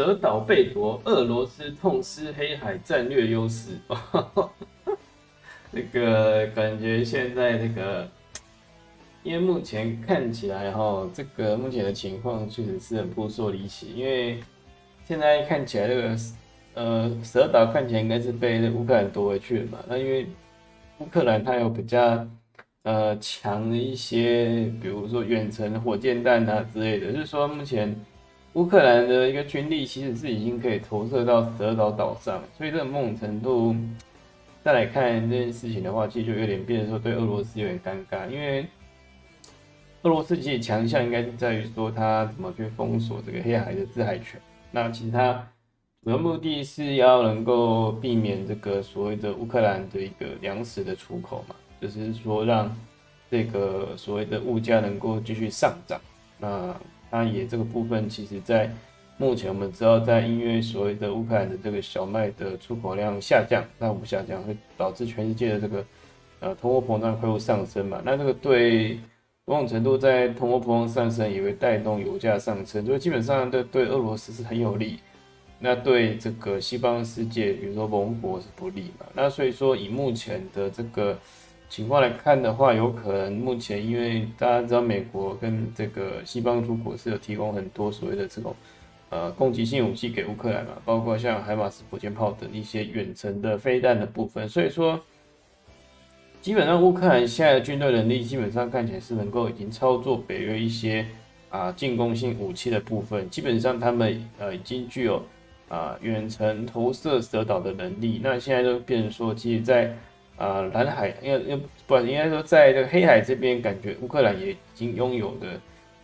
德岛被夺，俄罗斯痛失黑海战略优势。那个感觉现在这个，因为目前看起来哈，这个目前的情况确实是很扑朔离奇。因为现在看起来这个呃，蛇岛看起来应该是被乌克兰夺回去了嘛。那因为乌克兰它有比较呃强的一些，比如说远程火箭弹啊之类的，就是说目前乌克兰的一个军力其实是已经可以投射到蛇岛岛上，所以这某种程度。再来看这件事情的话，其实就有点变得说对俄罗斯有点尴尬，因为俄罗斯其实强项应该是在于说它怎么去封锁这个黑海的制海权。那其实它主要目的是要能够避免这个所谓的乌克兰的一个粮食的出口嘛，就是说让这个所谓的物价能够继续上涨。那它也这个部分其实在。目前我们知道，在因为所谓的乌克兰的这个小麦的出口量下降，那不下降会导致全世界的这个呃通货膨胀会上升嘛？那这个对某种程度在通货膨胀上升也会带动油价上升，所以基本上对对俄罗斯是很有利，那对这个西方世界，比如说盟国是不利嘛？那所以说以目前的这个情况来看的话，有可能目前因为大家知道美国跟这个西方诸国是有提供很多所谓的这种。呃，攻击性武器给乌克兰嘛，包括像海马斯火箭炮等一些远程的飞弹的部分。所以说，基本上乌克兰现在的军队能力基本上看起来是能够已经操作北约一些啊进攻性武器的部分。基本上他们呃已经具有啊远程投射蛇岛的能力。那现在就变成说，其实，在啊蓝海，因为因为不应该说在这个黑海这边，感觉乌克兰也已经拥有的。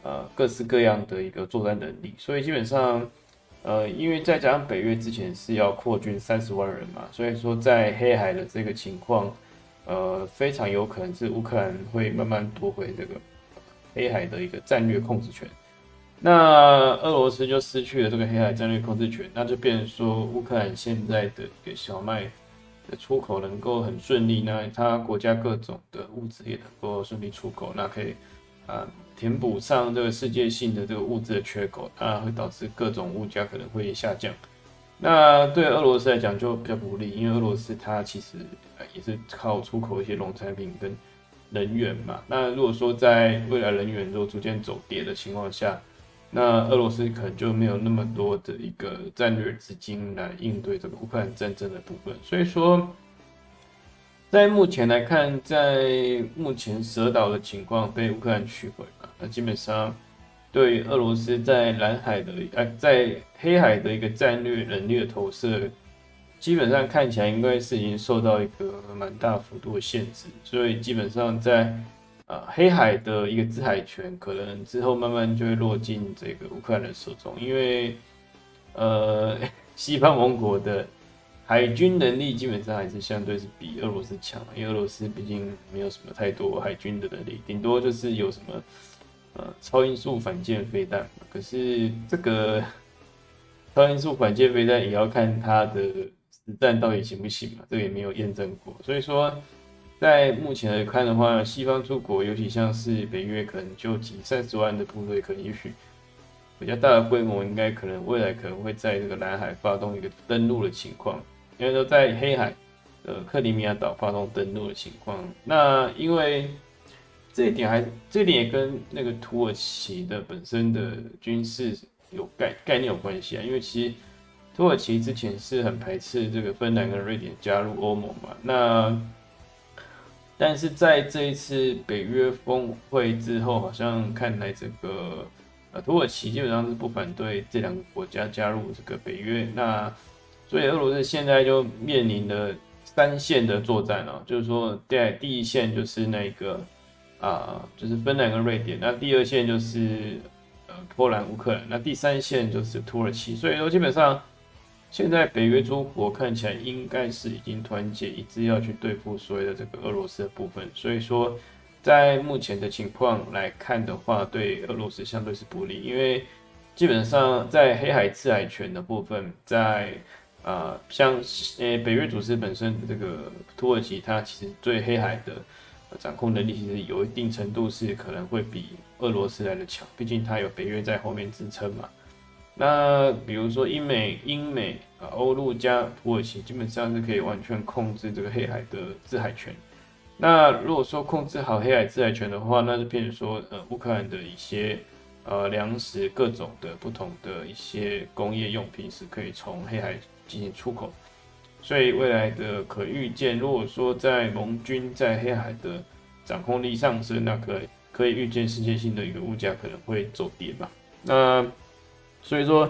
呃，各式各样的一个作战能力，所以基本上，呃，因为再加上北约之前是要扩军三十万人嘛，所以说在黑海的这个情况，呃，非常有可能是乌克兰会慢慢夺回这个黑海的一个战略控制权。那俄罗斯就失去了这个黑海战略控制权，那就变成说乌克兰现在的一个小麦的出口能够很顺利，那它国家各种的物资也能够顺利出口，那可以啊。填补上这个世界性的这个物质的缺口，那会导致各种物价可能会下降。那对俄罗斯来讲就比较不利，因为俄罗斯它其实也是靠出口一些农产品跟能源嘛。那如果说在未来能源都逐渐走跌的情况下，那俄罗斯可能就没有那么多的一个战略资金来应对这个乌克兰战争的部分。所以说。在目前来看，在目前蛇岛的情况被乌克兰取回了，那基本上对俄罗斯在蓝海的呃在黑海的一个战略能力的投射，基本上看起来应该是已经受到一个蛮大幅度的限制，所以基本上在啊黑海的一个制海权，可能之后慢慢就会落进这个乌克兰的手中，因为呃 西方盟国的。海军能力基本上还是相对是比俄罗斯强，因为俄罗斯毕竟没有什么太多海军的能力，顶多就是有什么呃超音速反舰飞弹。可是这个超音速反舰飞弹也要看它的实战到底行不行嘛，这个也没有验证过。所以说，在目前来看的话，西方诸国，尤其像是北约，可能就几三十万的部队，可能也许比较大的规模，应该可能未来可能会在这个南海发动一个登陆的情况。因为说在黑海的克里米亚岛发动登陆的情况，那因为这一点还这一点也跟那个土耳其的本身的军事有概概念有关系啊。因为其实土耳其之前是很排斥这个芬兰跟瑞典加入欧盟嘛，那但是在这一次北约峰会之后，好像看来这个呃土耳其基本上是不反对这两个国家加入这个北约，那。所以俄罗斯现在就面临的三线的作战哦，就是说在第一线就是那个啊，就是芬兰跟瑞典，那第二线就是呃波兰、乌克兰，那第三线就是土耳其。所以说基本上现在北约诸国看起来应该是已经团结一致要去对付所谓的这个俄罗斯的部分。所以说在目前的情况来看的话，对俄罗斯相对是不利，因为基本上在黑海制海权的部分在。啊，像呃北约组织本身这个土耳其，它其实对黑海的掌控能力其实有一定程度是可能会比俄罗斯来的强，毕竟它有北约在后面支撑嘛。那比如说英美、英美啊、欧陆加土耳其，基本上是可以完全控制这个黑海的制海权。那如果说控制好黑海制海权的话，那就变成说，呃，乌克兰的一些呃粮食、各种的不同的一些工业用品是可以从黑海进行出口。所以未来的可预见，如果说在盟军在黑海的掌控力上升，那可可以预见世界性的一个物价可能会走跌吧。那所以说，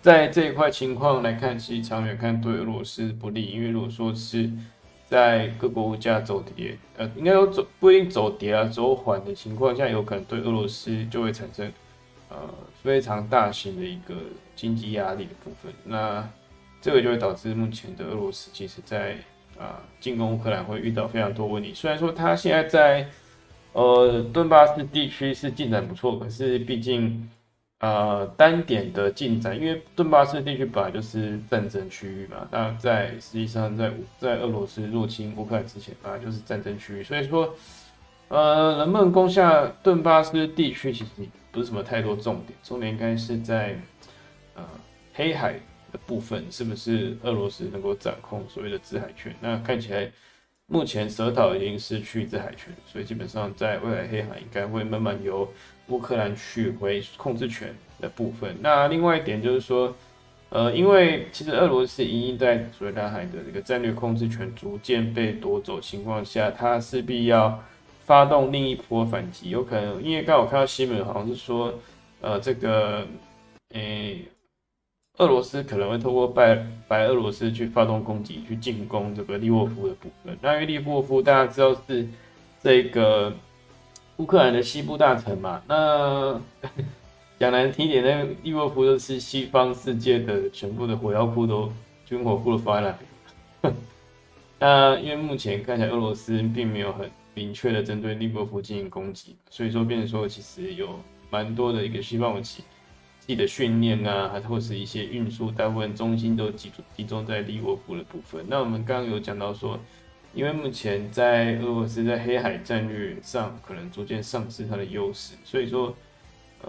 在这一块情况来看，其实长远看对俄罗斯不利，因为如果说是在各国物价走跌，呃，应该说走不一定走跌啊，走缓的情况下，有可能对俄罗斯就会产生呃非常大型的一个经济压力的部分。那这个就会导致目前的俄罗斯，其实在啊进攻乌克兰会遇到非常多问题。虽然说他现在在呃顿巴斯地区是进展不错，可是毕竟啊单点的进展，因为顿巴斯地区本来就是战争区域嘛。那在实际上在在俄罗斯入侵乌克兰之前，本来就是战争区域，所以说呃能不能攻下顿巴斯地区，其实不是什么太多重点，重点应该是在呃黑海。的部分是不是俄罗斯能够掌控所谓的制海权？那看起来目前蛇岛已经失去制海权，所以基本上在未来黑海应该会慢慢由乌克兰取回控制权的部分。那另外一点就是说，呃，因为其实俄罗斯已经在所谓南海的这个战略控制权逐渐被夺走情况下，它势必要发动另一波反击。有可能因为刚好看到新闻，好像是说，呃，这个，诶。俄罗斯可能会透过白白俄罗斯去发动攻击，去进攻这个利沃夫的部分。那因为利沃夫大家知道是这个乌克兰的西部大城嘛，那 讲难听点，那利沃夫就是西方世界的全部的火药库都军火库都放在那边。那因为目前看起来俄罗斯并没有很明确的针对利沃夫进行攻击，所以说变成说其实有蛮多的一个西方武器。自己的训练啊，还或是一些运输，大部分中心都集中集中在利沃夫的部分。那我们刚刚有讲到说，因为目前在俄罗斯在黑海战略上可能逐渐丧失它的优势，所以说，呃，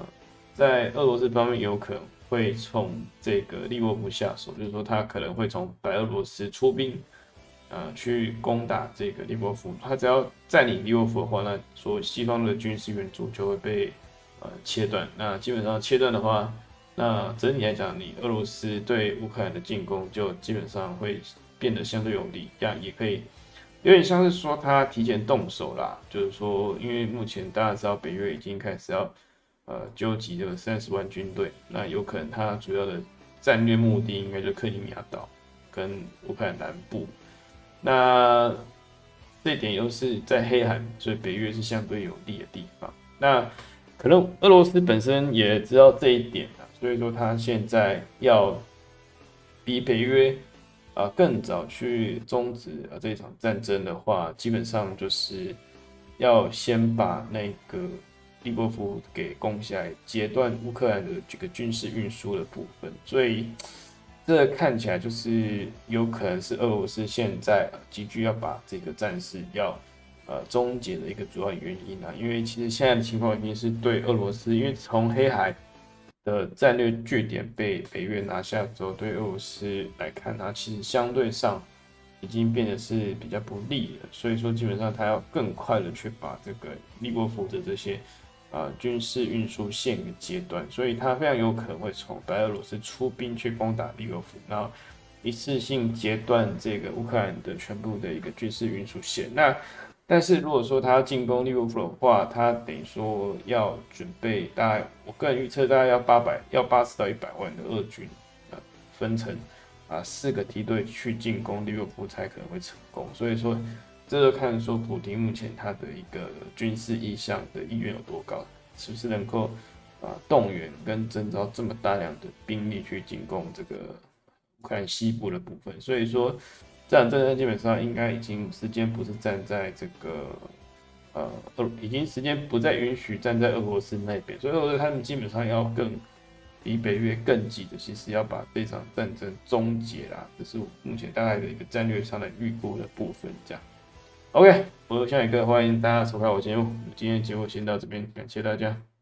在俄罗斯方面有可能会从这个利沃夫下手，就是说他可能会从白俄罗斯出兵，呃，去攻打这个利沃夫。他只要占领利沃夫的话，那说西方的军事援助就会被。呃，切断。那基本上切断的话，那整体来讲，你俄罗斯对乌克兰的进攻就基本上会变得相对有利，这样也可以有点像是说他提前动手啦。就是说，因为目前大家知道北约已经开始要呃纠集这个三十万军队，那有可能他主要的战略目的应该就克里米亚岛跟乌克兰南部。那这点又是在黑海，所以北约是相对有利的地方。那可能俄罗斯本身也知道这一点啊，所以说他现在要比北约啊更早去终止啊这场战争的话，基本上就是要先把那个利波夫给攻下来，截断乌克兰的这个军事运输的部分。所以这看起来就是有可能是俄罗斯现在急剧要把这个战事要。呃，终结的一个主要原因啊，因为其实现在的情况已经是对俄罗斯，因为从黑海的战略据点被北约拿下之后，对俄罗斯来看，它其实相对上已经变得是比较不利了。所以说，基本上它要更快的去把这个利沃夫的这些啊军事运输线给截断，所以它非常有可能会从白俄罗斯出兵去攻打利沃夫，然后一次性截断这个乌克兰的全部的一个军事运输线。那但是如果说他要进攻利沃夫的话，他等于说要准备大概，我个人预测大概要八百，要八十到一百万的俄军啊，分成啊四个梯队去进攻利沃夫才可能会成功。所以说，这就看说普京目前他的一个军事意向的意愿有多高，是不是能够啊动员跟征召这么大量的兵力去进攻这个乌克兰西部的部分。所以说。这场战争基本上应该已经时间不是站在这个呃俄，已经时间不再允许站在俄罗斯那边，所以说他们基本上要更比北约更急的，其实要把这场战争终结啦。这是我目前大概的一个战略上的预估的部分。这样，OK，我是夏宇哥，欢迎大家收看我节目。今天节目先到这边，感谢大家。